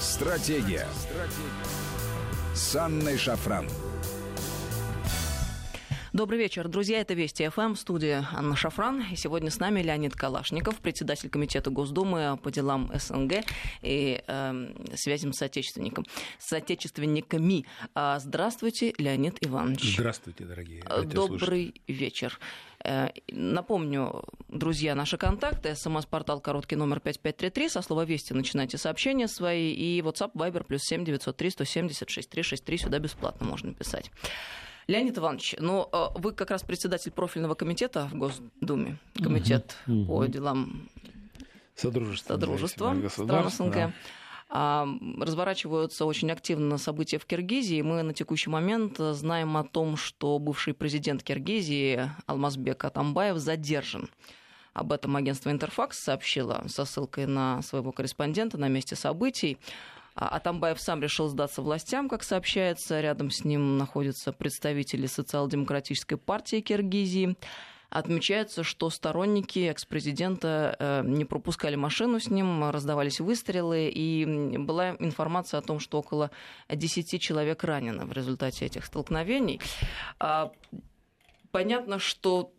Стратегия. С Анной Шафран. Добрый вечер, друзья. Это Вести ФМ, студия Анна Шафран. И сегодня с нами Леонид Калашников, председатель Комитета Госдумы по делам СНГ и э, связям с отечественником, с отечественниками. А, здравствуйте, Леонид Иванович. Здравствуйте, дорогие Добрый вечер. Э, напомню, друзья, наши контакты. СМС-портал короткий номер 5533. Со слова «Вести» начинайте сообщения свои. И WhatsApp, Viber, плюс 7 903 176 363. Сюда бесплатно можно писать. Леонид Иванович, ну э, вы как раз председатель профильного комитета в Госдуме, комитет угу, по делам Содружества, Содружества стран СНГ. Да. А, разворачиваются очень активно события в Киргизии. Мы на текущий момент знаем о том, что бывший президент Киргизии Алмазбек Атамбаев задержан. Об этом агентство Интерфакс сообщило со ссылкой на своего корреспондента на месте событий. А Атамбаев сам решил сдаться властям, как сообщается. Рядом с ним находятся представители социал-демократической партии Киргизии. Отмечается, что сторонники экс-президента э, не пропускали машину с ним, раздавались выстрелы, и была информация о том, что около 10 человек ранено в результате этих столкновений. А, понятно, что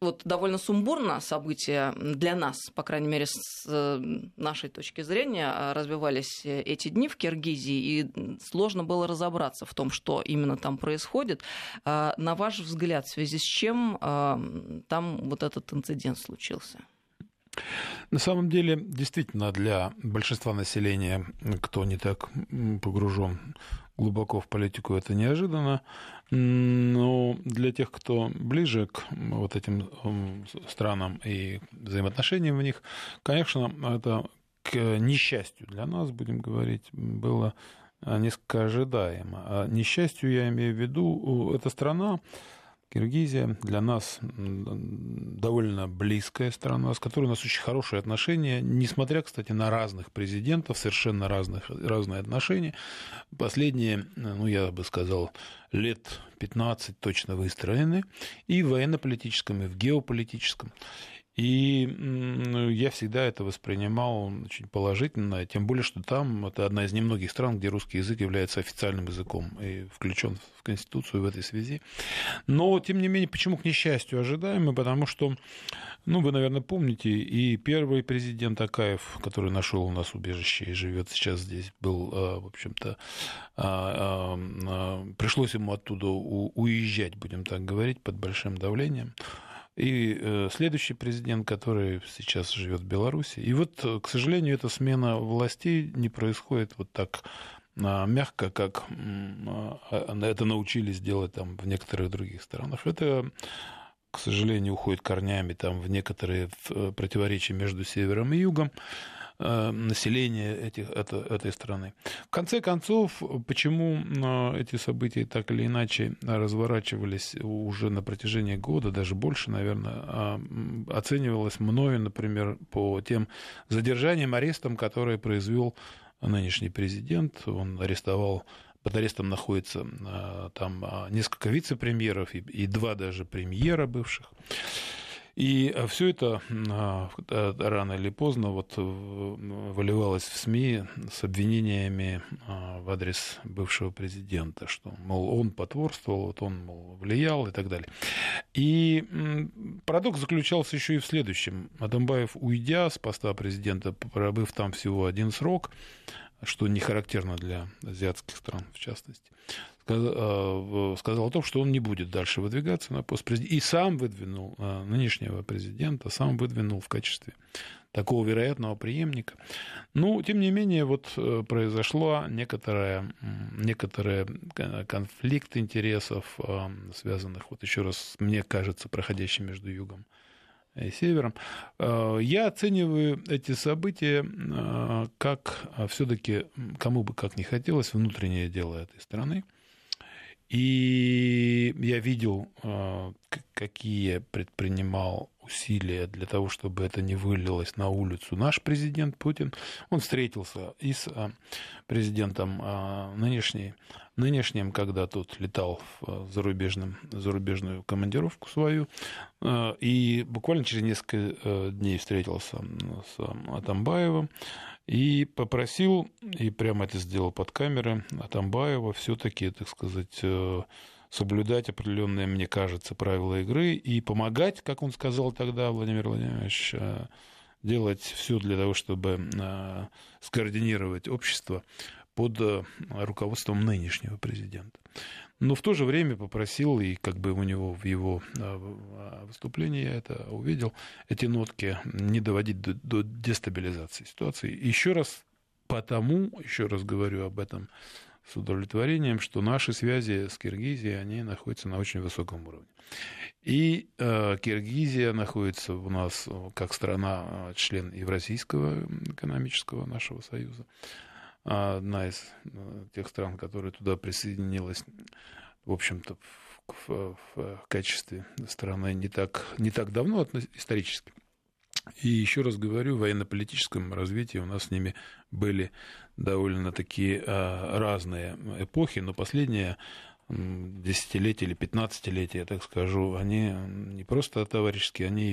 вот довольно сумбурно события для нас, по крайней мере, с э, нашей точки зрения, а, развивались эти дни в Киргизии, и сложно было разобраться в том, что именно там происходит. А, на ваш взгляд, в связи с чем а, там вот этот инцидент случился? На самом деле, действительно, для большинства населения, кто не так погружен глубоко в политику, это неожиданно. Но для тех, кто ближе к вот этим странам и взаимоотношениям в них, конечно, это к несчастью для нас, будем говорить, было несколько ожидаемо. А несчастью я имею в виду, эта страна, Киргизия для нас довольно близкая страна, с которой у нас очень хорошие отношения, несмотря, кстати, на разных президентов, совершенно разных, разные отношения. Последние, ну, я бы сказал, лет 15 точно выстроены и в военно-политическом, и в геополитическом. И я всегда это воспринимал очень положительно, тем более, что там это одна из немногих стран, где русский язык является официальным языком и включен в Конституцию в этой связи. Но, тем не менее, почему, к несчастью, ожидаемый? Потому что, ну, вы, наверное, помните, и первый президент Акаев, который нашел у нас убежище и живет сейчас здесь, был, а, в общем-то, а, а, пришлось ему оттуда уезжать, будем так говорить, под большим давлением и э, следующий президент, который сейчас живет в Беларуси. И вот, э, к сожалению, эта смена властей не происходит вот так а, мягко, как а, это научились делать там в некоторых других странах. Это к сожалению, уходит корнями там, в некоторые э, противоречия между севером и югом. Э, населения этих, это, этой страны. В конце концов, почему э, эти события так или иначе разворачивались уже на протяжении года, даже больше, наверное, а, оценивалось мною, например, по тем задержаниям, арестам, которые произвел нынешний президент. Он арестовал под арестом находится э, там несколько вице-премьеров и, и два даже премьера бывших. И э, все это а, э, рано или поздно вот выливалось в СМИ с обвинениями а, в адрес бывшего президента, что, мол, он потворствовал, вот он, мол, влиял и так далее. И парадокс заключался еще и в следующем. Адамбаев, уйдя с поста президента, пробыв там всего один срок, что не характерно для азиатских стран, в частности, э, сказал о том, что он не будет дальше выдвигаться на пост президента. И сам выдвинул э, нынешнего президента, сам выдвинул в качестве такого вероятного преемника. Ну, тем не менее, вот э, произошла некоторая, некоторая конфликт интересов, связанных, вот еще раз, мне кажется, проходящим между югом и севером. Э, я оцениваю эти события э, как э, все-таки, кому бы как ни хотелось, внутреннее дело этой страны. И я видел, какие предпринимал усилия для того, чтобы это не вылилось на улицу. Наш президент Путин, он встретился и с президентом нынешней, нынешним, когда тот летал в а, зарубежном, зарубежную командировку свою, и буквально через несколько дней встретился с Атамбаевым, И попросил, и прямо это сделал под камеры, Атамбаева все-таки, так сказать, э, соблюдать определенные, мне кажется, правила игры и помогать, как он сказал тогда, Владимир Владимирович, э, делать все для того, чтобы э, скоординировать общество под руководством нынешнего президента но в то же время попросил, и как бы у него в его а, выступлении я это увидел, эти нотки не доводить до, до дестабилизации ситуации. Еще раз потому, еще раз говорю об этом с удовлетворением, что наши связи с Киргизией, они находятся на очень высоком уровне. И э, Киргизия находится у нас как страна, член Евразийского экономического нашего союза одна из э, тех стран, которая туда присоединилась, в общем-то, в, в, в качестве страны не так, не так давно исторически. И еще раз говорю, в военно-политическом развитии у нас с ними были довольно такие а, разные эпохи, но последняя десятилетия или пятнадцатилетия, я так скажу, они не просто товарищеские, они,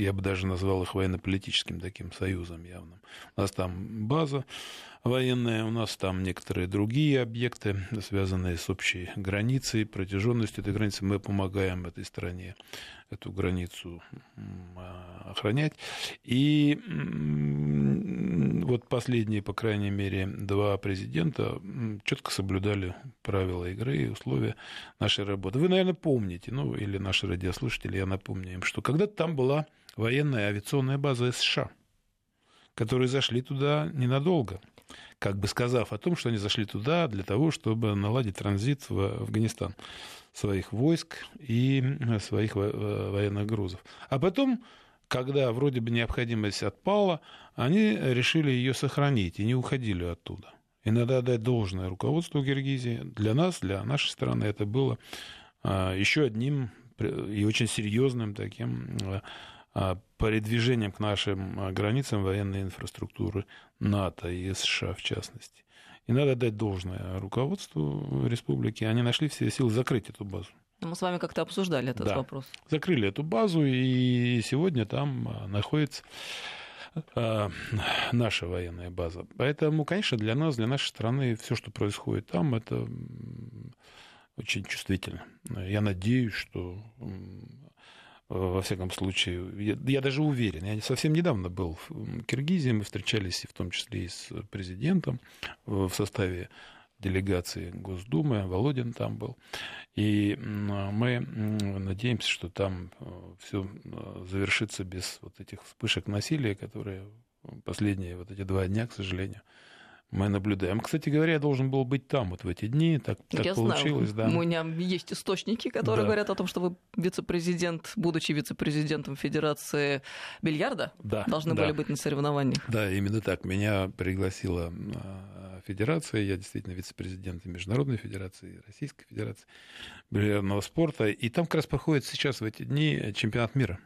я бы даже назвал их военно-политическим таким союзом явным. У нас там база военная, у нас там некоторые другие объекты, связанные с общей границей, протяженностью этой границы. Мы помогаем этой стране эту границу охранять. И вот последние, по крайней мере, два президента четко соблюдали правила игры и условия нашей работы. Вы, наверное, помните, ну или наши радиослушатели, я напомню им, что когда-то там была военная авиационная база США, которые зашли туда ненадолго как бы сказав о том, что они зашли туда для того, чтобы наладить транзит в Афганистан своих войск и своих военных грузов. А потом, когда вроде бы необходимость отпала, они решили ее сохранить и не уходили оттуда. И надо отдать должное руководству Киргизии. Для нас, для нашей страны это было а, еще одним и очень серьезным таким передвижением к нашим а, границам военной инфраструктуры НАТО и США в частности. И надо дать должное руководству республики. Они нашли все силы закрыть эту базу. Мы с вами как-то обсуждали этот да. вопрос. Закрыли эту базу, и сегодня там а, находится наша военная база. Поэтому, конечно, для нас, для нашей страны, все, что происходит там, это очень чувствительно. Я надеюсь, что во всяком случае, я, я даже уверен, я совсем недавно был в Киргизии, мы встречались в том числе и с президентом в составе делегации Госдумы, Володин там был. И мы надеемся, что там э, все э, завершится без вот этих вспышек насилия, которые последние вот эти два дня, к сожалению, мы наблюдаем. Кстати говоря, я должен был быть там вот в эти дни, так, так я получилось. Знаю. Да. У меня есть источники, которые да. говорят о том, что вы вице-президент, будучи вице-президентом Федерации бильярда, да, должны да. были быть на соревнованиях. Да, именно так. Меня пригласила а, Федерация, я действительно вице-президент Международной Федерации, Российской Федерации бильярдного спорта. И там как раз проходит сейчас в эти дни чемпионат мира.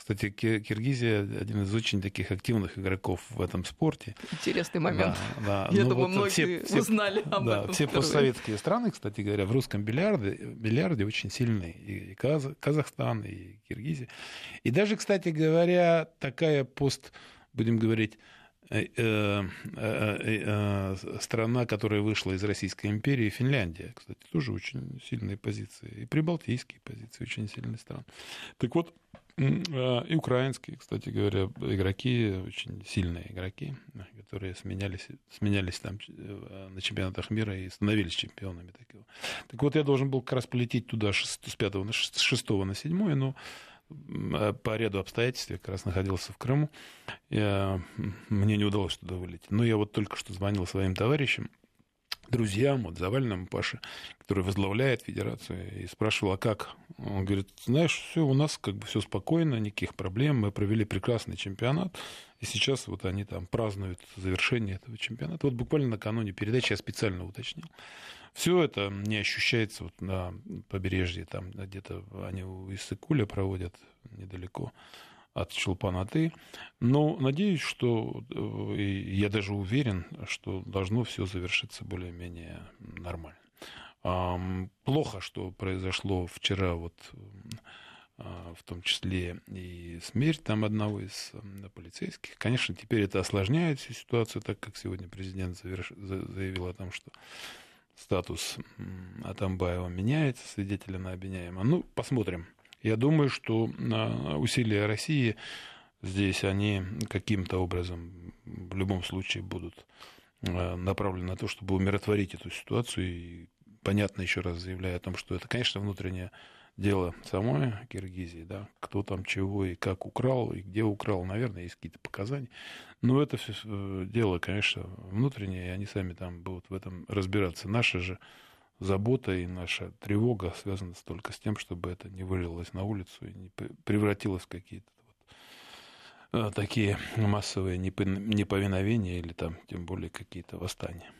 Кстати, Киргизия один из очень таких активных игроков в этом спорте. Интересный момент. Да, да. Я ну, думаю, вот многие все, узнали об да, этом. Все впервые. постсоветские страны, кстати говоря, в русском бильярде, бильярде очень сильные. И Казахстан, и Киргизия. И даже, кстати говоря, такая пост, будем говорить, э, э, э, страна, которая вышла из Российской империи, Финляндия, кстати, тоже очень сильные позиции. И прибалтийские позиции очень сильные страны. Так вот, и украинские, кстати говоря, игроки, очень сильные игроки, которые сменялись, сменялись там э, на чемпионатах мира и становились чемпионами. Такого. Так вот, я должен был как раз полететь туда с 5 на 6, с 6 на 7, но э, по ряду обстоятельств я как раз находился в Крыму. Я, мне не удалось туда вылететь. Но я вот только что звонил своим товарищам, друзьям, вот Завальному Паше, который возглавляет федерацию, и спрашивал, а как? Он говорит, знаешь, все у нас как бы все спокойно, никаких проблем, мы провели прекрасный чемпионат, и сейчас вот они там празднуют завершение этого чемпионата. Вот буквально накануне передачи я специально уточнил. Все это не ощущается вот на побережье, там где-то они у Иссыкуля проводят недалеко от Чулпанаты. Но надеюсь, что э, я даже уверен, что должно все завершиться более-менее нормально. Плохо, что произошло вчера вот а, в том числе и смерть там одного из полицейских. Конечно, теперь это осложняет всю ситуацию, так как сегодня президент заявил о том, что статус Атамбаева меняется, свидетеля на обвиняемого. Ну, посмотрим. Я думаю, что усилия России здесь, они каким-то образом в любом случае будут а, направлены на то, чтобы умиротворить эту ситуацию. И понятно, еще раз заявляю о том, что это, конечно, внутренняя дело самой Киргизии, да, кто там чего и как украл, и где украл, наверное, есть какие-то показания. Но это все э, дело, конечно, внутреннее, и они сами там будут в этом разбираться. Наша же забота и наша тревога связана только с тем, чтобы это не вылилось на улицу и не превратилось в какие-то вот э, такие массовые неповиновения или там тем более какие-то восстания.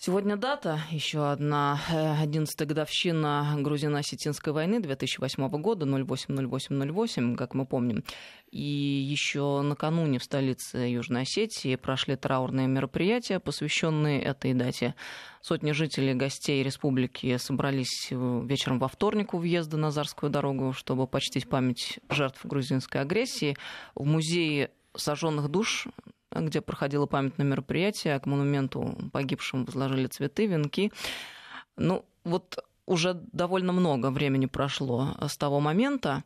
Сегодня дата, еще одна, 11-я э, годовщина грузино-осетинской войны 2008 года, 08-08-08, как мы помним. И еще накануне в столице Южной Осетии прошли траурные мероприятия, посвященные этой дате. Сотни жителей, гостей республики собрались вечером во вторник у въезда на Зарскую дорогу, чтобы почтить память жертв грузинской агрессии. В музее сожженных душ где проходило памятное мероприятие, к монументу погибшим возложили цветы, венки. Ну, вот уже довольно много времени прошло с того момента.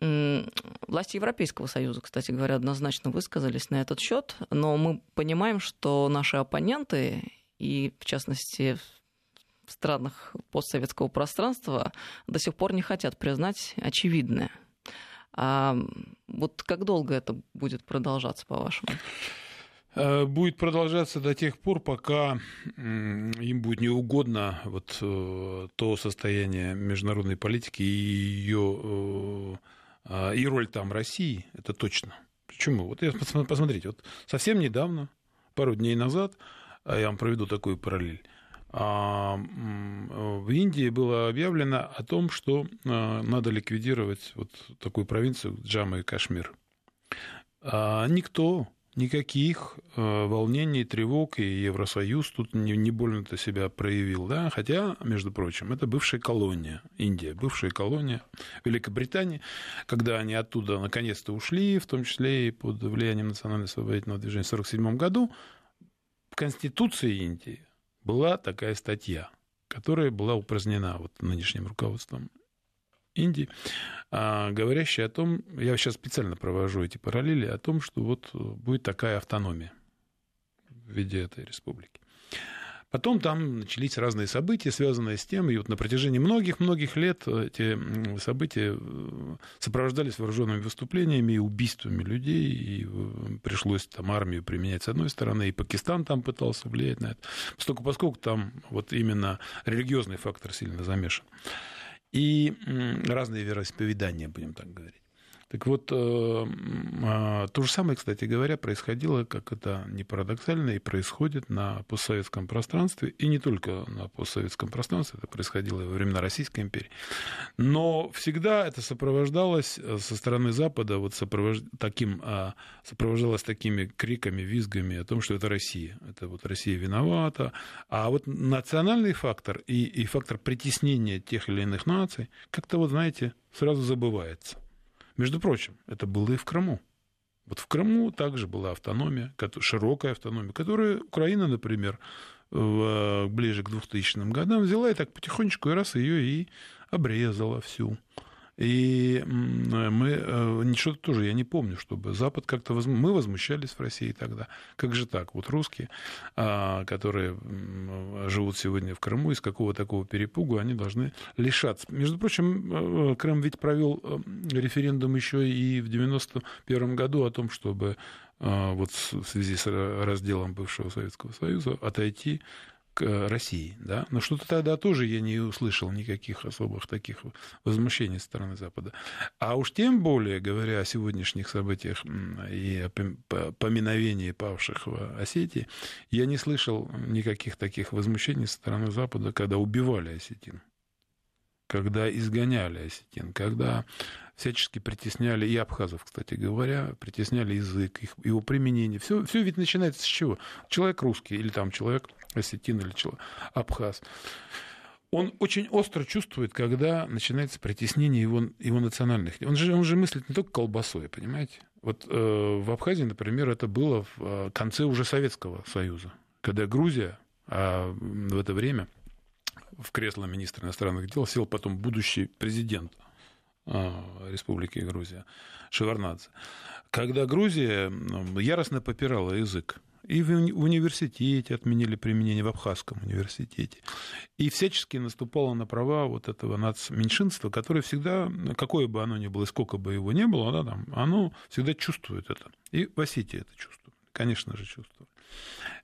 Власти Европейского Союза, кстати говоря, однозначно высказались на этот счет, но мы понимаем, что наши оппоненты, и в частности в странах постсоветского пространства, до сих пор не хотят признать очевидное – а вот как долго это будет продолжаться, по-вашему? Э, будет продолжаться до тех пор, пока им будет неугодно вот э, то состояние международной политики и ее э, а, и роль там России, это точно. Почему? Вот посмотрите, вот совсем недавно, пару дней назад, а я вам проведу такую параллель, в Индии было объявлено о том, что а, надо ликвидировать вот такую провинцию Джамму и Кашмир. А никто никаких волнений, тревог, и Евросоюз тут не больно-то себя проявил, да, хотя, между прочим, это бывшая колония Индия, бывшая колония Великобритании, когда они оттуда наконец-то ушли, в том числе и под влиянием национально-освободительного движения в 1947 году, в Конституции Индии была такая статья, которая была упразднена вот нынешним руководством Индии, а, говорящая о том, я сейчас специально провожу эти параллели, о том, что вот будет такая автономия в виде этой республики. Потом там начались разные события, связанные с тем, и вот на протяжении многих-многих лет эти события э, сопровождались вооруженными выступлениями и убийствами людей, и э, пришлось там армию применять с одной стороны, и Пакистан там пытался влиять на это, поскольку, поскольку там вот именно религиозный фактор сильно замешан. И разные вероисповедания, будем так говорить. Так вот, э, а, то же самое, кстати говоря, происходило, как это не парадоксально, и происходит на постсоветском пространстве, и не только на постсоветском пространстве, это происходило и во времена Российской империи. Но всегда это сопровождалось э, со стороны Запада, вот сопровож... таким, а, сопровождалось такими криками, визгами о том, что это Россия, это вот Россия виновата. А вот национальный фактор и, и фактор притеснения тех или иных наций как-то, вот знаете, сразу забывается. Между прочим, это было и в Крыму. Вот в Крыму также была автономия, широкая автономия, которую Украина, например, ближе к 2000 годам взяла и так потихонечку и раз ее и обрезала всю. И мы, э, ничего тоже я не помню, чтобы Запад как-то... Воз... Мы возмущались в России тогда. Как же так? Вот русские, а, которые живут сегодня в Крыму, из какого такого перепугу они должны лишаться. Между прочим, э, Крым ведь провел э, референдум еще и в 91 году о том, чтобы вот в связи с разделом бывшего Советского Союза отойти к России, да, но что-то тогда тоже я не услышал никаких особых таких возмущений со стороны Запада. А уж тем более, говоря о сегодняшних событиях и о поминовении павших в Осетии, я не слышал никаких таких возмущений со стороны Запада, когда убивали осетин когда изгоняли осетин, когда всячески притесняли, и абхазов, кстати говоря, притесняли язык, их, его применение. Все, все ведь начинается с чего? Человек русский, или там человек осетин, или человек абхаз. он очень остро чувствует, когда начинается притеснение его, его национальных. Он же, он же мыслит не только колбасой, понимаете? Вот э, в Абхазии, например, это было в э, конце уже Советского Союза, когда Грузия, а в это время в кресло министра иностранных дел сел потом будущий президент э, Республики Грузия Шеварнадзе. Когда Грузия яростно попирала язык и в университете отменили применение в Абхазском университете. И всячески наступало на права вот этого нацменьшинства, которое всегда, какое бы оно ни было, сколько бы его ни было, оно, там, оно всегда чувствует это. И в Осетии это чувствует, конечно же, чувствует.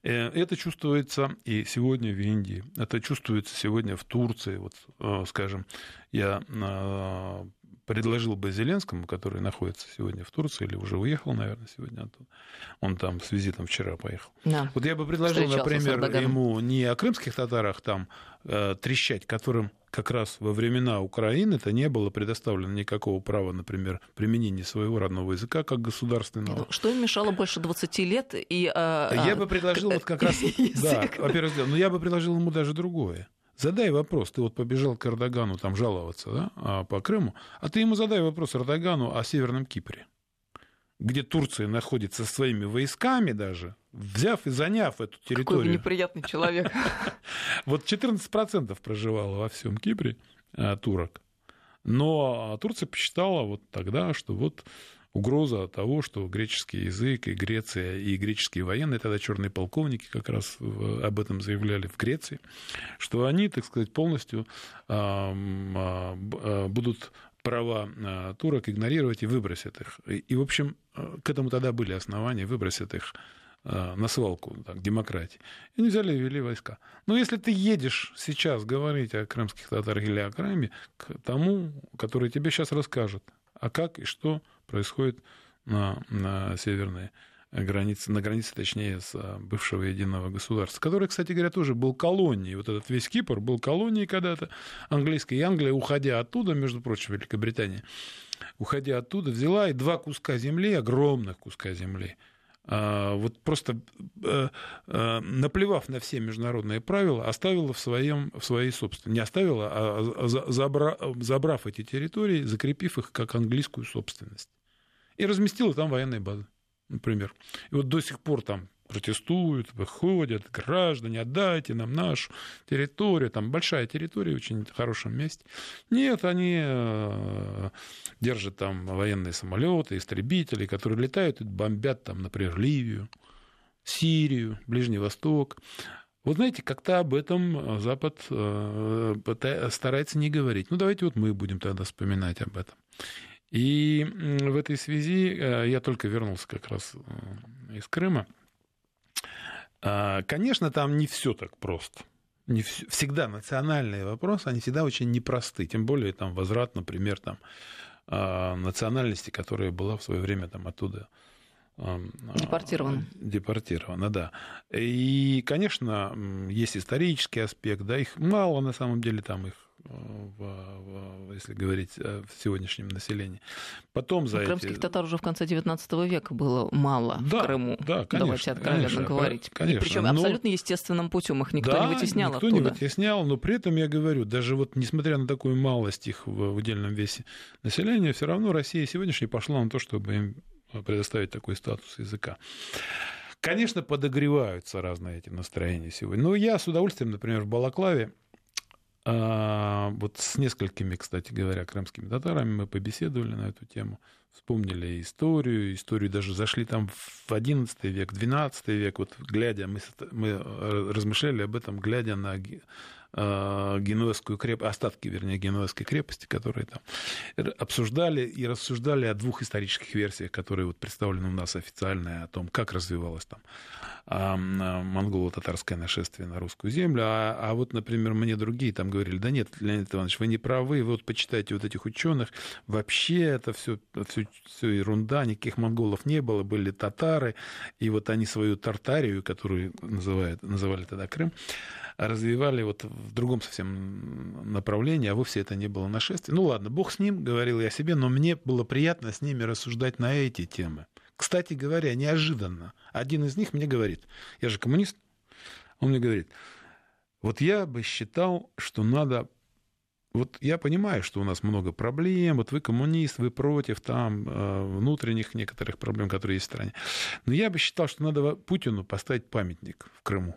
Э, это чувствуется и сегодня в Индии, это чувствуется сегодня в Турции. Вот, э, скажем, я э, предложил бы Зеленскому, который находится сегодня в Турции или уже уехал, наверное, сегодня оттуда. Он там с визитом вчера поехал. Да. Вот я бы предложил, например, ему не о крымских татарах там э, трещать, которым как раз во времена Украины-то не было предоставлено никакого права, например, применения своего родного языка как государственного. Ну, что им мешало больше 20 лет? И, э, я бы предложил вот как раз... Да, во-первых, но я бы предложил ему даже другое. Задай вопрос, ты вот побежал к Эрдогану там жаловаться да, а, по Крыму, а ты ему задай вопрос Эрдогану о Северном Кипре, где Турция находится со своими войсками даже, взяв и заняв эту территорию. Какой неприятный человек. Вот 14% проживало во всем Кипре а, турок. Но Турция посчитала вот тогда, что вот угроза того, что греческий язык и Греция, и греческие военные, тогда черные полковники как раз об этом заявляли в Греции, что они, так сказать, полностью а, а, будут права а, турок игнорировать и выбросят их. И, в общем, к этому тогда были основания, выбросят их на свалку так, демократии. И они взяли и ввели войска. Но если ты едешь сейчас говорить о крымских татарах или о Крыме, к тому, который тебе сейчас расскажет, а как и что происходит на, на северной границе, на границе, точнее, с а, бывшего единого государства, который, кстати говоря, тоже был колонией. Вот этот весь Кипр был колонией когда-то английской. И Англия, уходя оттуда, между прочим, Великобритания, уходя оттуда, взяла и два куска земли, огромных куска земли, а, вот просто э, э, наплевав на все международные правила, оставила в, своем, в своей собственности. Не оставила, а забра, забрав эти территории, закрепив их как английскую собственность. И разместила там военные базы, например. И вот до сих пор там протестуют, выходят, граждане, отдайте нам нашу территорию, там большая территория, очень хорошем месте. Нет, они э, держат там военные самолеты, истребители, которые летают и бомбят там, например, Ливию, Сирию, Ближний Восток. Вот знаете, как-то об этом Запад э, старается не говорить. Ну, давайте вот мы будем тогда вспоминать об этом. И в этой связи э, я только вернулся как раз из Крыма. А, конечно, там не все так просто. Не все, всегда национальные вопросы, они всегда очень непросты. Тем более там возврат, например, там, а, национальности, которая была в свое время там оттуда Депортирован. Депортирована, да. И, конечно, есть исторический аспект, да, их мало на самом деле, там их в, в, если говорить о сегодняшнем населении. Потом за Крымских эти... татар уже в конце XIX века было мало да, в Крыму. Да, конечно, Давайте откровенно конечно, говорить. Конечно, причем но... абсолютно естественным путем их никто да, не вытеснял никто оттуда. не вытеснял, но при этом я говорю, даже вот несмотря на такую малость их в удельном весе населения, все равно Россия сегодняшняя пошла на то, чтобы им предоставить такой статус языка. Конечно, подогреваются разные эти настроения сегодня. Но я с удовольствием, например, в Балаклаве а, вот с несколькими, кстати говоря, крымскими татарами мы побеседовали на эту тему, вспомнили историю, историю даже зашли там в XI век, XII век, вот глядя, мы, мы э, размышляли об этом, глядя на генуэзскую крепость, остатки, вернее, генуэзской крепости, которые там обсуждали и рассуждали о двух исторических версиях, которые вот представлены у нас официально, о том, как развивалось там монголо-татарское нашествие на русскую землю. А, а вот, например, мне другие там говорили, да нет, Леонид Иванович, вы не правы, вы вот почитайте вот этих ученых, вообще это все, все, все ерунда, никаких монголов не было, были татары, и вот они свою Тартарию, которую называют, называли тогда Крым, развивали вот в другом совсем направлении, а вовсе это не было нашествие. Ну ладно, бог с ним, говорил я себе, но мне было приятно с ними рассуждать на эти темы. Кстати говоря, неожиданно. Один из них мне говорит, я же коммунист, он мне говорит, Вот я бы считал, что надо вот я понимаю, что у нас много проблем, вот вы коммунист, вы против там э, внутренних некоторых проблем, которые есть в стране. Но я бы считал, что надо Путину поставить памятник в Крыму.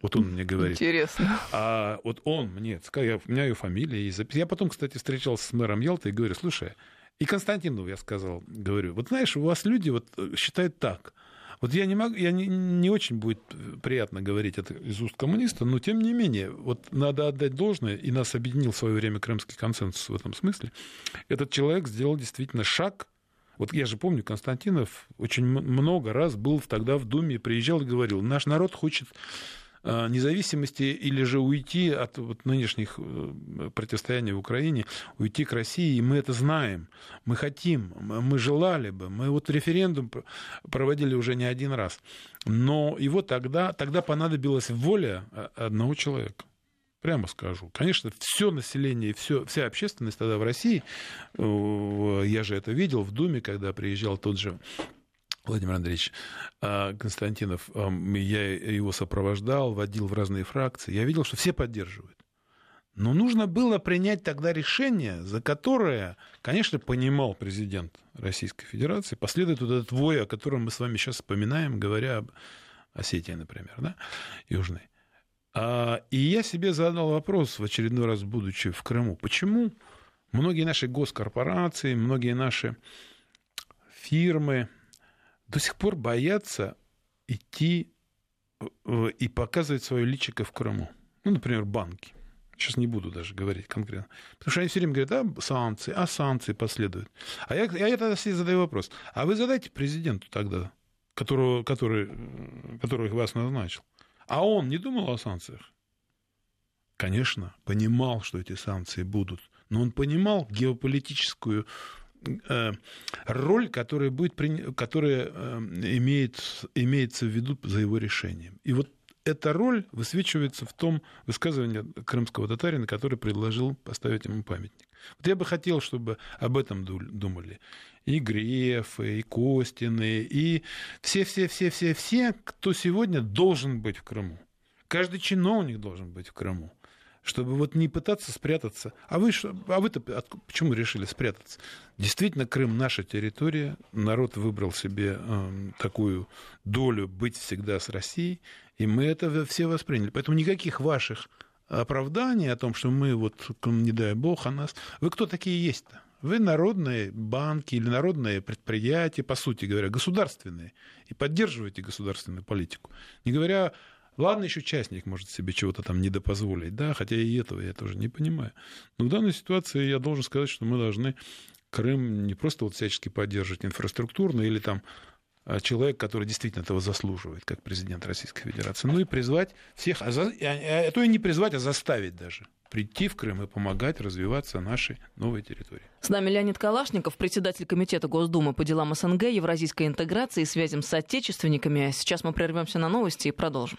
Вот он мне говорит. Интересно. А вот он мне, сказал, у меня ее фамилия есть. Я потом, кстати, встречался с мэром Ялты и говорю, слушай, и Константину я сказал, говорю, вот знаешь, у вас люди вот считают так – вот я не могу, я не, не очень будет приятно говорить это из уст коммуниста, но тем не менее, вот надо отдать должное, и нас объединил в свое время крымский консенсус в этом смысле. Этот человек сделал действительно шаг вот я же помню, Константинов очень много раз был тогда в Думе, приезжал и говорил, наш народ хочет Э, независимости или же уйти от вот нынешних э, противостояний в Украине, уйти к России, и мы это знаем, мы хотим, мы желали бы, мы вот референдум проводили уже не один раз, но его тогда, тогда понадобилась воля э, одного человека. Прямо скажу. Конечно, все население, все, вся общественность тогда в России, я же это видел в Думе, когда приезжал тот же Владимир Андреевич а, Константинов, я его сопровождал, водил в разные фракции, я видел, что все поддерживают. Но нужно было принять тогда решение, за которое, конечно, понимал президент Российской Федерации, последует вот этот вой, о котором мы с вами сейчас вспоминаем, говоря об Осетии, например, да, Южной. А, и я себе задал вопрос в очередной раз, будучи в Крыму, почему многие наши госкорпорации, многие наши фирмы, до сих пор боятся идти и показывать свое личико в Крыму. Ну, например, банки. Сейчас не буду даже говорить конкретно. Потому что они все время говорят, а санкции, а санкции последуют. А я, я тогда себе задаю вопрос. А вы задайте президенту тогда, которого, который, который вас назначил. А он не думал о санкциях? Конечно, понимал, что эти санкции будут. Но он понимал геополитическую Э, роль, которая, будет, которая э, имеет, имеется в виду за его решением. И вот эта роль высвечивается в том высказывании крымского татарина, который предложил поставить ему памятник. Вот я бы хотел, чтобы об этом думали и Грефы, и Костины, и все-все-все-все-все, кто сегодня должен быть в Крыму. Каждый чиновник должен быть в Крыму чтобы вот не пытаться спрятаться. А вы, а вы-то почему решили спрятаться? Действительно, Крым наша территория, народ выбрал себе э, такую долю быть всегда с Россией, и мы это все восприняли. Поэтому никаких ваших оправданий о том, что мы вот, не дай бог, о нас... Вы кто такие есть-то? Вы народные банки или народные предприятия, по сути говоря, государственные, и поддерживаете государственную политику. Не говоря Ладно, еще частник может себе чего-то там недопозволить, да, хотя и этого я тоже не понимаю. Но в данной ситуации я должен сказать, что мы должны Крым не просто вот всячески поддерживать инфраструктурно или там а человек, который действительно этого заслуживает, как президент Российской Федерации, ну и призвать всех, а, за, а, а то и не призвать, а заставить даже прийти в Крым и помогать развиваться нашей новой территории. С нами Леонид Калашников, председатель Комитета Госдумы по делам СНГ, евразийской интеграции и связям с отечественниками. Сейчас мы прервемся на новости и продолжим.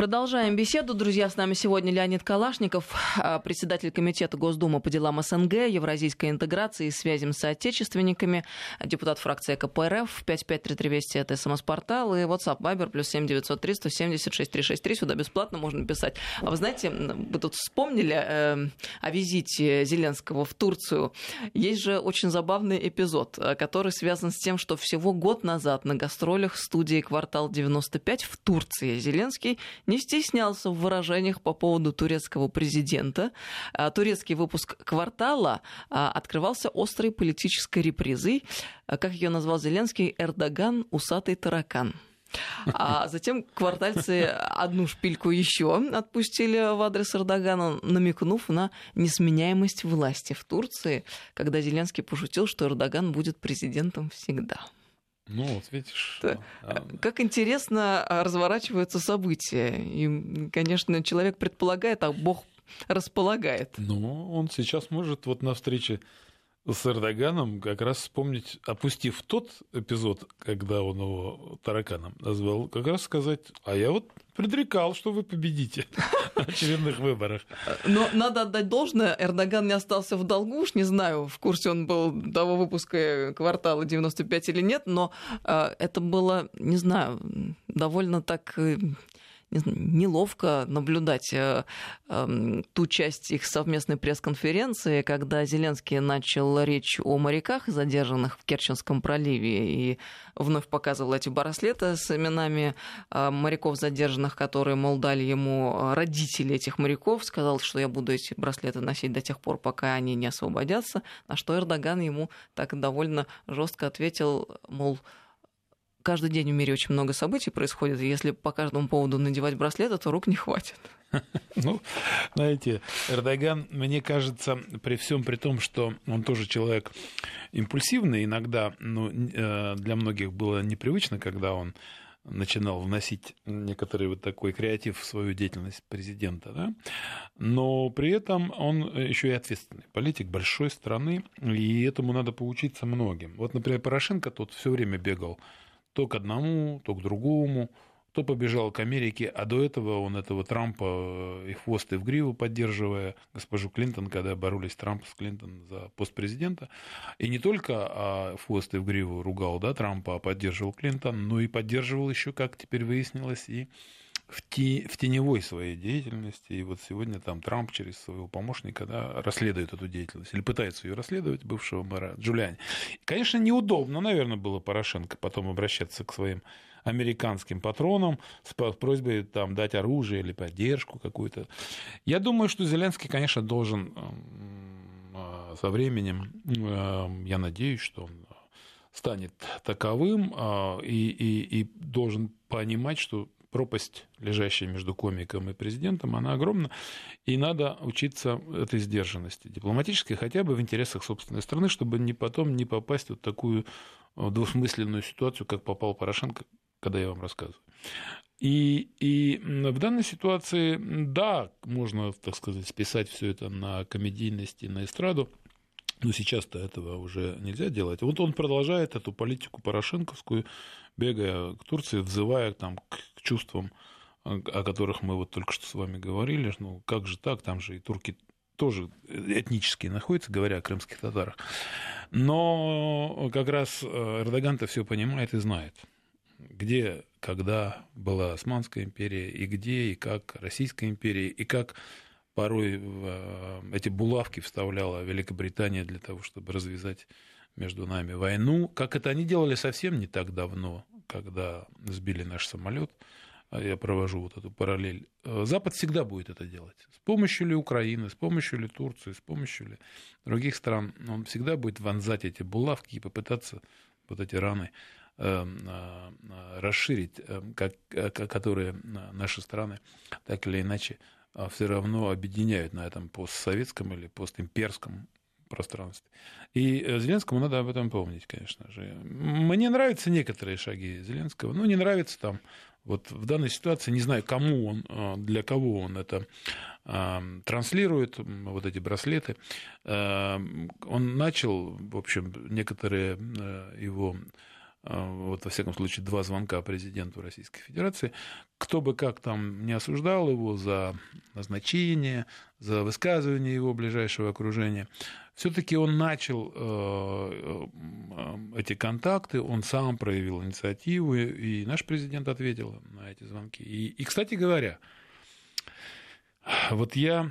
Продолжаем беседу. Друзья, с нами сегодня Леонид Калашников, а, председатель Комитета Госдумы по делам СНГ, евразийской интеграции и связям с соотечественниками, депутат фракции КПРФ, 553320 это СМС-портал и WhatsApp Viber плюс 7903 176 363. Сюда бесплатно можно писать. А вы знаете, вы тут вспомнили э, о визите Зеленского в Турцию. Есть же очень забавный эпизод, э, который связан с тем, что всего год назад на гастролях студии «Квартал 95» в Турции Зеленский не стеснялся в выражениях по поводу турецкого президента. А, турецкий выпуск «Квартала» а, открывался острой политической репризой. А, как ее назвал Зеленский, «Эрдоган – усатый таракан». А затем квартальцы одну шпильку еще отпустили в адрес Эрдогана, намекнув на несменяемость власти в Турции, когда Зеленский пошутил, что Эрдоган будет президентом всегда. Ну, вот видишь. Да. А, как интересно а, разворачиваются события. И, конечно, человек предполагает, а Бог располагает. Ну, он сейчас может вот на встрече с Эрдоганом как раз вспомнить, опустив тот эпизод, когда он его тараканом назвал, как раз сказать, а я вот предрекал, что вы победите в очередных выборах. Но надо отдать должное, Эрдоган не остался в долгу, уж не знаю, в курсе он был того выпуска квартала 95 или нет, но э, это было, не знаю, довольно так э, неловко наблюдать э, эм, ту часть их совместной пресс-конференции, когда Зеленский начал речь о моряках, задержанных в Керченском проливе, и вновь показывал эти браслеты с именами э, моряков задержанных, которые, мол, дали ему э, родители этих моряков, сказал, что я буду эти браслеты носить до тех пор, пока они не освободятся, на что Эрдоган ему так довольно жестко ответил, мол, каждый день в мире очень много событий происходит, и если по каждому поводу надевать браслеты, то рук не хватит. Ну, знаете, Эрдоган, мне кажется, при всем при том, что он тоже человек импульсивный, иногда ну, для многих было непривычно, когда он начинал вносить некоторый вот такой креатив в свою деятельность президента, да? но при этом он еще и ответственный политик большой страны, и этому надо поучиться многим. Вот, например, Порошенко тут все время бегал то к одному, то к другому, то побежал к Америке, а до этого он этого Трампа э, и хвост в гриву поддерживая госпожу Клинтон, когда боролись Трамп с Клинтон за пост президента. И не только а хвост в гриву ругал да, Трампа, а поддерживал Клинтон, но и поддерживал еще, как теперь выяснилось, и в, те, в теневой своей деятельности. И вот сегодня там Трамп через своего помощника да, расследует эту деятельность, или пытается ее расследовать, бывшего мэра Джулиани. Конечно, неудобно, наверное, было Порошенко потом обращаться к своим американским патронам с просьбой там, дать оружие или поддержку какую-то. Я думаю, что Зеленский, конечно, должен а, со временем, я надеюсь, что он станет таковым а, и, и, и должен понимать, что пропасть, лежащая между комиком и президентом, она огромна, и надо учиться этой сдержанности дипломатической, хотя бы в интересах собственной страны, чтобы не потом не попасть в вот такую э, двусмысленную ситуацию, как попал Порошенко, когда я вам рассказываю. И, и в данной ситуации, да, можно, так сказать, списать все это на комедийность и на эстраду, но сейчас-то этого уже нельзя делать. Вот он продолжает эту политику порошенковскую, бегая к Турции, взывая там, к чувствам, о которых мы вот только что с вами говорили. Ну, как же так? Там же и турки тоже этнические находятся, говоря о крымских татарах. Но как раз э, Эрдоган-то все понимает и знает, где, когда была Османская империя, и где, и как Российская империя, и как порой э, эти булавки вставляла Великобритания для того, чтобы развязать между нами войну, как это они делали совсем не так давно, когда сбили наш самолет, а я провожу вот эту параллель, э, Запад всегда будет это делать. С помощью ли Украины, с помощью ли Турции, с помощью ли других стран, он всегда будет вонзать эти булавки и попытаться вот эти раны э, э, расширить, как, которые наши страны так или иначе все равно объединяют на этом постсоветском или постимперском пространстве. И Зеленскому надо об этом помнить, конечно же. Мне нравятся некоторые шаги Зеленского. Ну, не нравится там вот в данной ситуации, не знаю, кому он, а, для кого он это а, транслирует, вот эти браслеты. Он начал, в общем, некоторые его вот, во всяком случае, два звонка президенту Российской Федерации. Кто бы как там не осуждал его за назначение, за высказывание его ближайшего окружения, все-таки он начал э, э, эти контакты, он сам проявил инициативу, и наш президент ответил на эти звонки. И, и кстати говоря, вот я,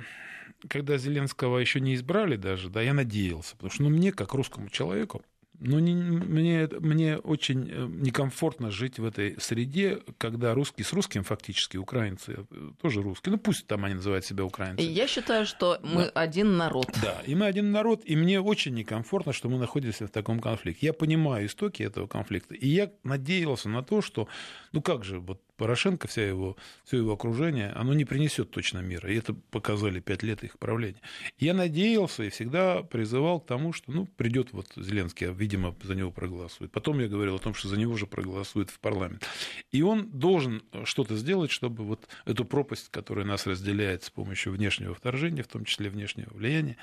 когда Зеленского еще не избрали даже, да, я надеялся, потому что ну, мне, как русскому человеку, ну, не, мне, мне очень э, некомфортно жить в этой среде, когда русские с русским фактически, украинцы э, тоже русские. Ну, пусть там они называют себя украинцами. Я считаю, что мы да. один народ. Да, и мы один народ, и мне очень некомфортно, что мы находимся в таком конфликте. Я понимаю истоки этого конфликта, и я надеялся на то, что, ну как же, вот Порошенко, вся его, все его окружение, оно не принесет точно мира. И это показали пять лет их правления. Я надеялся и всегда призывал к тому, что ну, придет вот Зеленский, а, видимо, за него проголосует. Потом я говорил о том, что за него же проголосует в парламент. И он должен что-то сделать, чтобы вот эту пропасть, которая нас разделяет с помощью внешнего вторжения, в том числе внешнего влияния,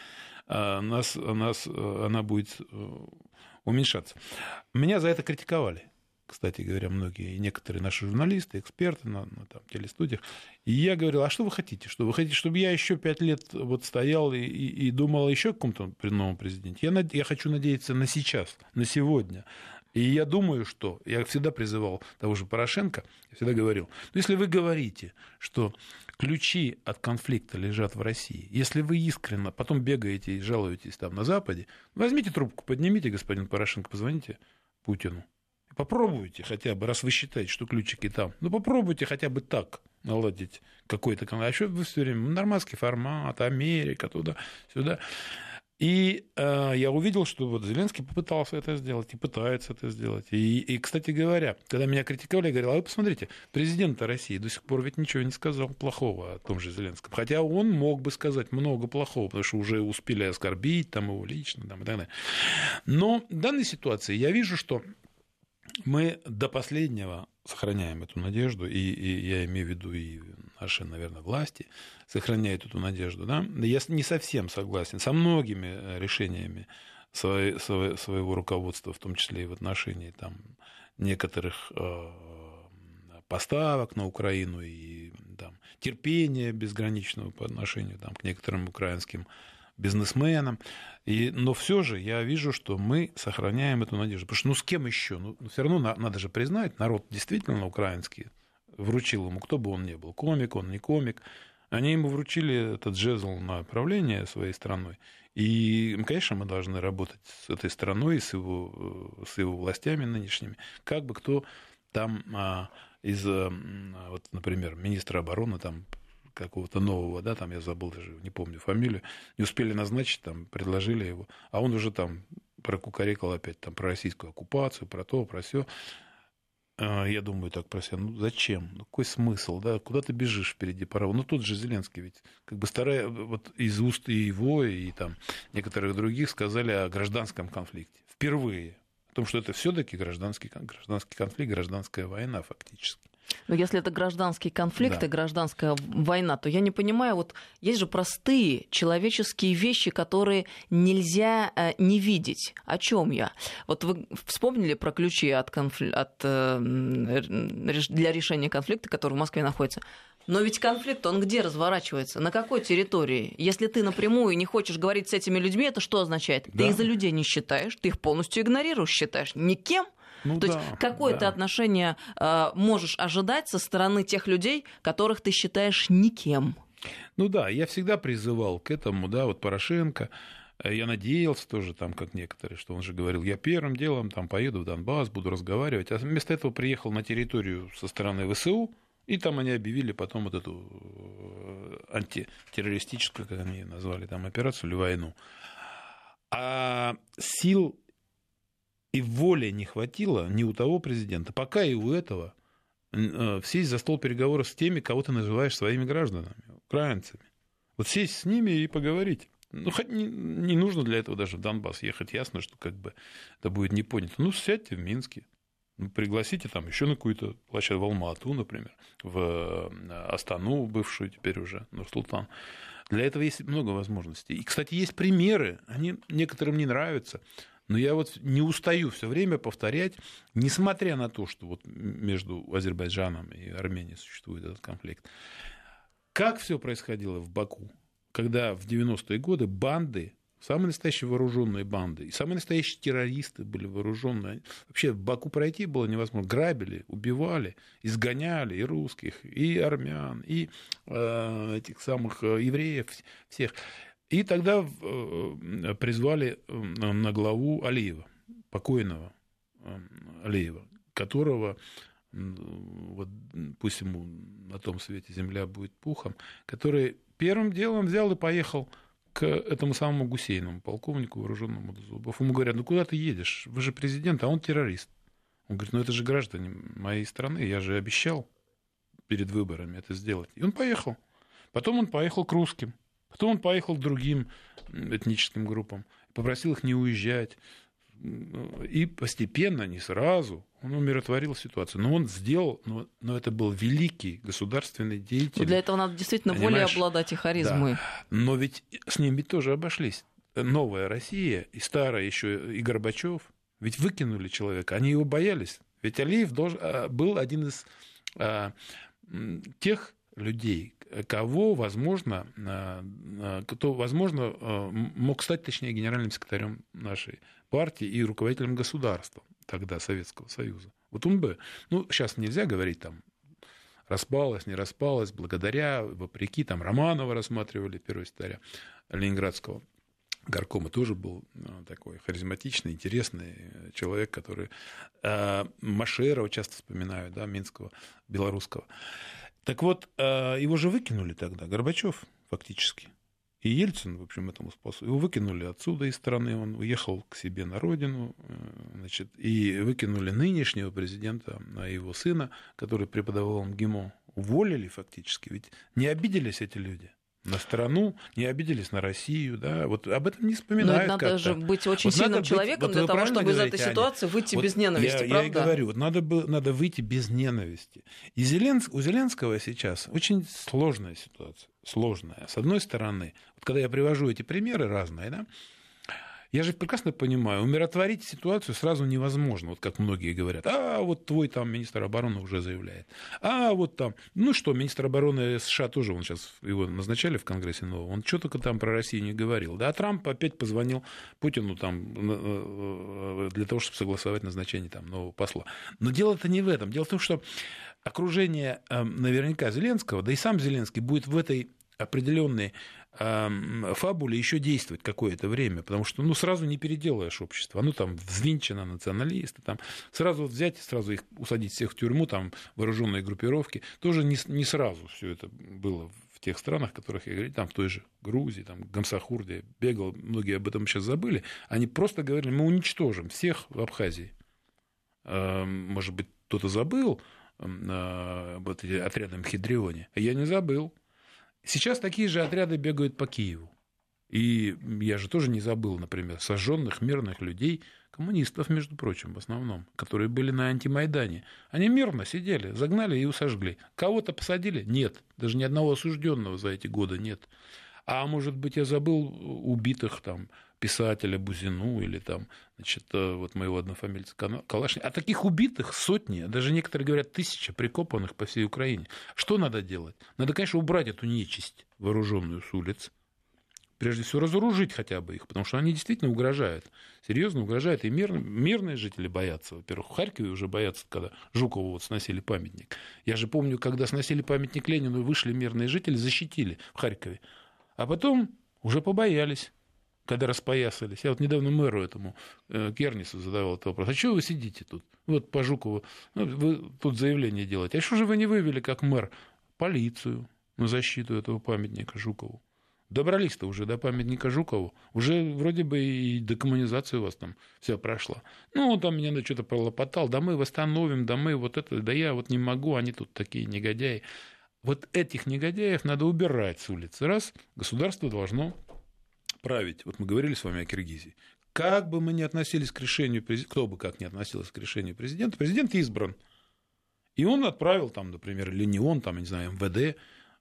а, нас, нас, она будет э, уменьшаться. Меня за это критиковали кстати говоря, многие, и некоторые наши журналисты, эксперты на, на там, телестудиях. И я говорил, а что вы хотите? Что вы хотите, чтобы я еще пять лет вот стоял и, и, и думал еще о каком-то новом президенте? Я, над... я хочу надеяться на сейчас, на сегодня. И я думаю, что я всегда призывал того же Порошенко, я всегда говорил, ну, если вы говорите, что ключи от конфликта лежат в России, если вы искренне потом бегаете и жалуетесь там на Западе, возьмите трубку, поднимите, господин Порошенко, позвоните Путину. Попробуйте хотя бы, раз вы считаете, что ключики там, ну попробуйте хотя бы так наладить какой-то канал. А еще вы все время нормандский формат, Америка, туда, сюда. И э, я увидел, что вот Зеленский попытался это сделать и пытается это сделать. И, и, кстати говоря, когда меня критиковали, я говорил, а вы посмотрите, президент России до сих пор ведь ничего не сказал плохого о том же Зеленском. Хотя он мог бы сказать много плохого, потому что уже успели оскорбить там, его лично там, и так далее. Но в данной ситуации я вижу, что мы до последнего сохраняем эту надежду, и, и я имею в виду и наши, наверное, власти сохраняют эту надежду. Да? Я не совсем согласен со многими э, решениями своей, своего руководства, в том числе и в отношении там, некоторых э, поставок на Украину и там, терпения безграничного по отношению там, к некоторым украинским бизнесменам. И, но все же я вижу, что мы сохраняем эту надежду. Потому что ну с кем еще? Ну, все равно на, надо же признать, народ действительно украинский вручил ему, кто бы он ни был, комик он, не комик. Они ему вручили этот жезл на правление своей страной. И, конечно, мы должны работать с этой страной, с его, с его властями нынешними, как бы кто там а, из, вот, например, министра обороны там какого-то нового, да, там я забыл даже, не помню фамилию, не успели назначить, там, предложили его, а он уже там прокукарекал опять там про российскую оккупацию, про то, про все. А, я думаю так про себя, ну зачем? Ну какой смысл, да? Куда ты бежишь впереди паровоза? Ну тот же Зеленский ведь как бы старая, вот из уст и его, и там некоторых других сказали о гражданском конфликте. Впервые. О том, что это все-таки гражданский, гражданский конфликт, гражданская война фактически. Но если это гражданский конфликт да. и гражданская война, то я не понимаю, вот есть же простые человеческие вещи, которые нельзя э, не видеть. О чем я? Вот вы вспомнили про ключи от конфли... от, э, для решения конфликта, который в Москве находится. Но ведь конфликт, он где разворачивается? На какой территории? Если ты напрямую не хочешь говорить с этими людьми, это что означает? Да. Ты их за людей не считаешь, ты их полностью игнорируешь, считаешь никем. Ну, То да, есть какое да. ты отношение э, можешь ожидать со стороны тех людей, которых ты считаешь никем? Ну да, я всегда призывал к этому, да, вот Порошенко, я надеялся тоже, там, как некоторые, что он же говорил, я первым делом там поеду в Донбасс, буду разговаривать. А вместо этого приехал на территорию со стороны ВСУ, и там они объявили потом вот эту э, антитеррористическую, как они назвали там, операцию или войну. А сил и воли не хватило ни у того президента, пока и у этого, э, сесть за стол переговоров с теми, кого ты называешь своими гражданами, украинцами. Вот сесть с ними и поговорить. Ну, хоть не, не нужно для этого даже в Донбасс ехать. Ясно, что как бы это будет не понято. Ну, сядьте в Минске. Ну, пригласите там еще на какую-то площадку, в Алмату, например, в э, Астану, бывшую теперь уже, Нур-Султан. Для этого есть много возможностей. И, кстати, есть примеры, они некоторым не нравятся. Но я вот не устаю все время повторять, несмотря на то, что вот между Азербайджаном и Арменией существует этот конфликт, как все происходило в Баку, когда в 90-е годы банды, самые настоящие вооруженные банды, и самые настоящие террористы были вооруженные. Вообще в Баку пройти было невозможно. Грабили, убивали, изгоняли и русских, и армян, и э, этих самых э, евреев, всех. И тогда э, призвали э, на главу Алиева, покойного э, Алиева, которого, вот, пусть ему на том свете земля будет пухом, который первым делом взял и поехал к этому самому Гусейному, полковнику вооруженному до зубов. Ему говорят, ну куда ты едешь? Вы же президент, а он террорист. Он говорит, ну это же граждане моей страны, я же обещал перед выборами это сделать. И он поехал. Потом он поехал к русским. Потом он поехал к другим этническим группам. Попросил их не уезжать. И постепенно, не сразу, он умиротворил ситуацию. Но он сделал, но, но это был великий государственный деятель. Но для этого надо действительно волей обладать и харизмой. Да. Но ведь с ним ведь тоже обошлись. Новая Россия и старая еще и Горбачев, ведь выкинули человека. Они его боялись. Ведь Алиев должен, а, был один из а, тех людей, кого, возможно, а, кто, возможно, мог стать, точнее, генеральным секретарем нашей партии и руководителем государства тогда Советского Союза. Вот он бы, ну, сейчас нельзя говорить там, распалась, не распалась, благодаря, вопреки, там Романова рассматривали, первого секретаря Ленинградского горкома тоже был такой харизматичный, интересный человек, который э, Машерова часто вспоминаю, да, Минского, белорусского. Так вот, э, его же выкинули тогда, Горбачев фактически. И Ельцин, в общем, этому способу. Его выкинули отсюда из страны, он уехал к себе на родину, э, значит, и выкинули нынешнего президента, а его сына, который преподавал в ГИМО, уволили фактически. Ведь не обиделись эти люди на страну, не обиделись на Россию, да, вот об этом не вспоминают. Но надо же быть очень вот сильным человеком быть, вот для того, чтобы из этой ситуации Аня, выйти вот без ненависти, я, правда? Я и говорю, вот надо, бы, надо выйти без ненависти. И Зеленск, у Зеленского сейчас очень сложная ситуация, сложная. С одной стороны, вот когда я привожу эти примеры разные, да, я же прекрасно понимаю, умиротворить ситуацию сразу невозможно, вот как многие говорят. А вот твой там министр обороны уже заявляет. А вот там, ну что, министр обороны США тоже, он сейчас его назначали в Конгрессе нового, он что только там про Россию не говорил. Да, а Трамп опять позвонил Путину там э, для того, чтобы согласовать назначение там нового посла. Но дело-то не в этом. Дело в том, что окружение э, наверняка Зеленского, да и сам Зеленский будет в этой определенной фабуле еще действовать какое-то время, потому что ну, сразу не переделаешь общество. Оно там взвинчено, националисты, там, сразу вот взять и сразу их усадить всех в тюрьму, там вооруженные группировки. Тоже не, не сразу все это было в тех странах, которых я говорил, там в той же Грузии, там Гамсахурде, бегал, многие об этом сейчас забыли, они просто говорили, мы уничтожим всех в Абхазии. Может быть, кто-то забыл а, вот эти отряды Мхидрионе, я не забыл. Сейчас такие же отряды бегают по Киеву. И я же тоже не забыл, например, сожженных мирных людей, коммунистов, между прочим, в основном, которые были на антимайдане. Они мирно сидели, загнали и сожгли. Кого-то посадили? Нет. Даже ни одного осужденного за эти годы нет. А может быть, я забыл убитых там писателя Бузину или там, значит, э, вот моего однофамильца Калашникова. А таких убитых сотни, даже некоторые говорят тысячи прикопанных по всей Украине. Что надо делать? Надо, конечно, убрать эту нечисть вооруженную с улиц. Прежде всего, разоружить хотя бы их, потому что они действительно угрожают. Серьезно угрожают. И мир, мирные жители боятся. Во-первых, в Харькове уже боятся, когда Жукову вот сносили памятник. Я же помню, когда сносили памятник Ленину, вышли мирные жители, защитили в Харькове. А потом уже побоялись когда распоясались. Я вот недавно мэру этому э, Кернису задавал этот вопрос. А что вы сидите тут? Вот по Жукову. Ну, вы тут заявление делаете. А что же вы не вывели, как мэр, полицию на защиту этого памятника Жукову? Добрались-то уже до памятника Жукову. Уже вроде бы и декоммунизация у вас там вся прошла. Ну, он там меня на что-то пролопотал. Да мы восстановим, да мы вот это, да я вот не могу, они тут такие негодяи. Вот этих негодяев надо убирать с улицы. Раз, государство должно править, вот мы говорили с вами о Киргизии, как бы мы ни относились к решению кто бы как ни относился к решению президента, президент избран. И он отправил там, например, или не он, там, я не знаю, МВД,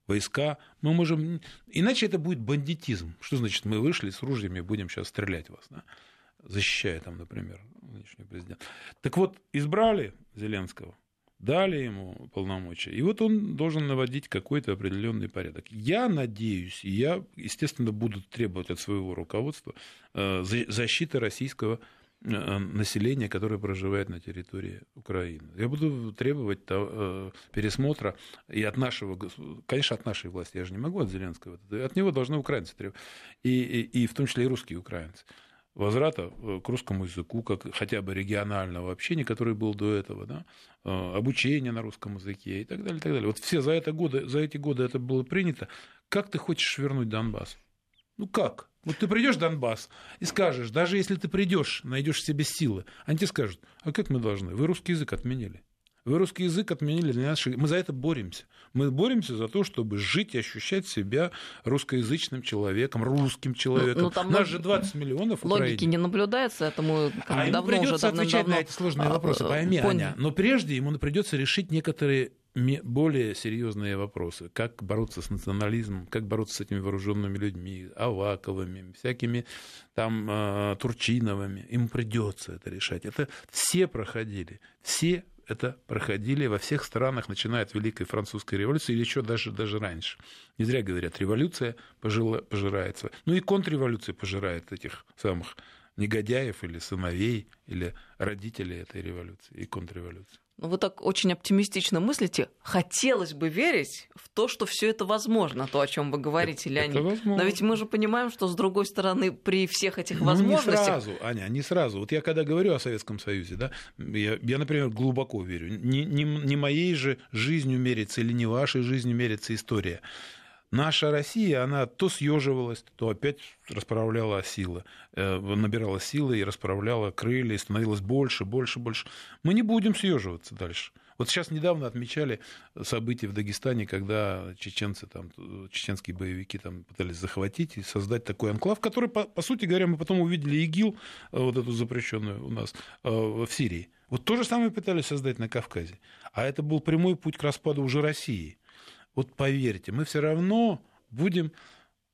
войска. Мы можем... Иначе это будет бандитизм. Что значит, мы вышли с ружьями и будем сейчас стрелять вас, да? защищая там, например, нынешний президент. Так вот, избрали Зеленского, дали ему полномочия. И вот он должен наводить какой-то определенный порядок. Я надеюсь, и я, естественно, буду требовать от своего руководства э, защиты российского э, населения, которое проживает на территории Украины. Я буду требовать э, пересмотра и от нашего, конечно, от нашей власти, я же не могу от Зеленского, от него должны украинцы требовать, и, и, и в том числе и русские украинцы возврата э, к русскому языку, как хотя бы регионального общения, который был до этого, да, э, обучения на русском языке и так далее, и так далее. Вот все за, это годы, за эти годы это было принято. Как ты хочешь вернуть Донбасс? Ну как? Вот ты придешь в Донбасс и скажешь, даже если ты придешь, найдешь себе силы, они тебе скажут, а как мы должны? Вы русский язык отменили. Вы русский язык отменили для нас. Мы за это боремся. Мы боремся за то, чтобы жить и ощущать себя русскоязычным человеком, русским человеком. Ну, там Нас же 20 миллионов Логики не наблюдается, этому а ему давно придется уже отвечать на эти сложные вопросы. А, Пойми, понял. Аня, но прежде ему придется решить некоторые более серьезные вопросы. Как бороться с национализмом, как бороться с этими вооруженными людьми, Аваковыми, всякими там э, Турчиновыми. Ему придется это решать. Это все проходили, все это проходили во всех странах, начиная от Великой Французской революции или еще даже, даже раньше. Не зря говорят, революция пожила, пожирается. Ну и контрреволюция пожирает этих самых негодяев или сыновей, или родителей этой революции и контрреволюции. Ну, вы так очень оптимистично мыслите. Хотелось бы верить в то, что все это возможно, то, о чем вы говорите, это, Леонид. Это возможно. Но ведь мы же понимаем, что с другой стороны, при всех этих возможностях. Ну, не сразу, Аня, не сразу. Вот я когда говорю о Советском Союзе, да, я, я например, глубоко верю. Не, не, не моей же жизнью мерится или не вашей жизнью мерится история. Наша Россия, она то съеживалась, то опять расправляла силы, э, набирала силы и расправляла крылья, и становилась больше, больше, больше. Мы не будем съеживаться дальше. Вот сейчас недавно отмечали события в Дагестане, когда чеченцы, там, чеченские боевики там, пытались захватить и создать такой анклав, который, по, по сути говоря, мы потом увидели ИГИЛ, э, вот эту запрещенную у нас, э, в Сирии. Вот то же самое пытались создать на Кавказе. А это был прямой путь к распаду уже России вот поверьте, мы все равно будем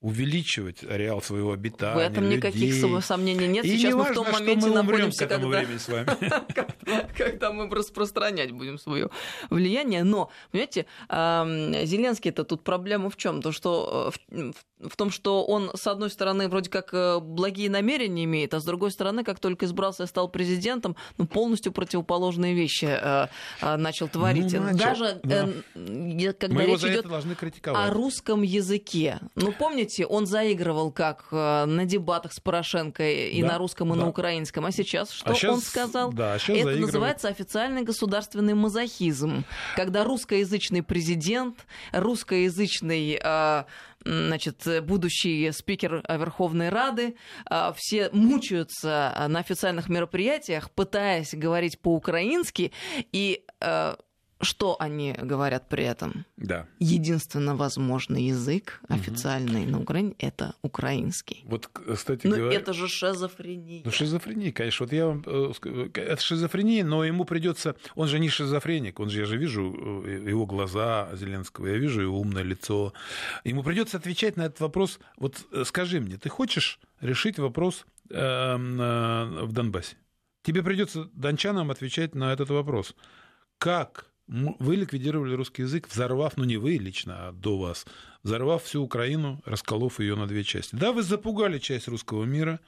увеличивать ареал своего обитания. В этом людей. никаких сомнений нет. И Сейчас не мы важно, в том моменте мы находимся, когда... времени с вами. когда мы распространять будем свое влияние. Но, понимаете, Зеленский это тут проблема в чем? То, что э, в том, что он, с одной стороны, вроде как э, благие намерения имеет, а с другой стороны, как только избрался и стал президентом, ну, полностью противоположные вещи э, начал творить. Ну, начал, Даже да. когда Мы речь идет о русском языке. Ну, помните, он заигрывал как э, на дебатах с Порошенко и да, на русском, и да. на украинском. А сейчас что а сейчас, он сказал? Да, сейчас Это заигрывает. называется официальный государственный мазохизм. Когда русскоязычный президент, русскоязычный э, значит, будущий спикер Верховной Рады, а, все мучаются на официальных мероприятиях, пытаясь говорить по-украински, и а, что они говорят при этом? Да. Единственно возможный язык официальный угу. на Украине это украинский. Вот, кстати ну, говоря... это же шизофрения. Ну, шизофрения, конечно. Вот я вам... Э, это шизофрения, но ему придется... Он же не шизофреник, он же, я же вижу э, его глаза Зеленского, я вижу его умное лицо. Ему придется отвечать на этот вопрос. Вот э, скажи мне, ты хочешь решить вопрос в Донбассе? Тебе придется дончанам отвечать на этот вопрос. Как вы ликвидировали русский язык, взорвав, ну не вы лично, а до вас, взорвав всю Украину, расколов ее на две части. Да, вы запугали часть русского мира,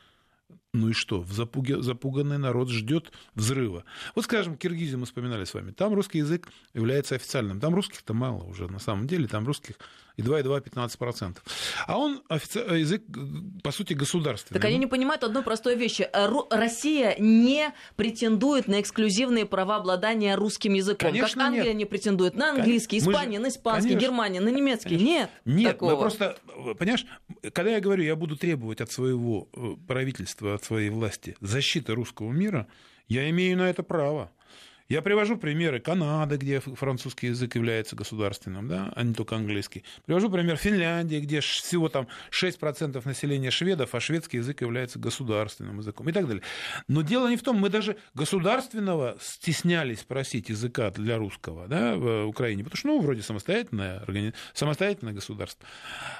ну и что? Запуге, запуганный народ ждет взрыва. Вот, скажем, Киргизию мы вспоминали с вами. Там русский язык является официальным. Там русских-то мало уже на самом деле. Там русских и 2,2 15%. А он офици... язык, по сути, государственный. Так они не понимают одной простой вещи. Россия не претендует на эксклюзивные права обладания русским языком. Конечно, как Англия нет. не претендует на английский, Конечно. Испания на испанский, Конечно. Германия на немецкий. Конечно. Нет. Нет, такого. мы просто, понимаешь, когда я говорю, я буду требовать от своего э, правительства, от своей власти защиты русского мира, я имею на это право. Я привожу примеры Канады, где французский язык является государственным, да, а не только английский. Привожу пример Финляндии, где всего там 6% населения шведов, а шведский язык является государственным языком и так далее. Но дело не в том, мы даже государственного стеснялись просить языка для русского да, в Украине, потому что, ну, вроде самостоятельное, самостоятельное государство.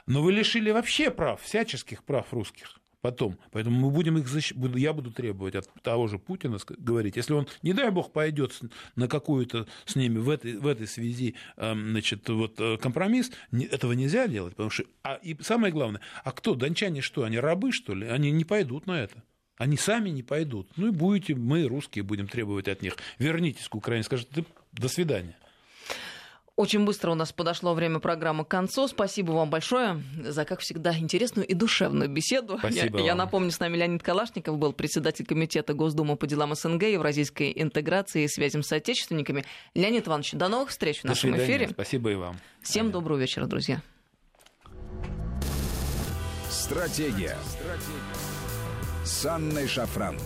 Но вы лишили вообще прав, всяческих прав русских потом. Поэтому мы будем их защ... я буду требовать от того же Путина говорить, если он, не дай бог, пойдет на какую-то с ними в этой, в этой связи эм, значит, вот, э, компромисс, этого нельзя делать, потому что... А, и самое главное, а кто, дончане что, они рабы, что ли? Они не пойдут на это. Они сами не пойдут. Ну и будете, мы, русские, будем требовать от них. Вернитесь к Украине, скажете, до свидания. Очень быстро у нас подошло время программы к концу. Спасибо вам большое за, как всегда, интересную и душевную беседу. Спасибо я, я напомню, с нами Леонид Калашников был председатель комитета Госдумы по делам СНГ, евразийской интеграции и связям с отечественниками. Леонид Иванович, до новых встреч в нашем до свидания. эфире. Спасибо и вам. Всем Понятно. доброго вечера, друзья. Стратегия. Стратегия. С Анной Шафран.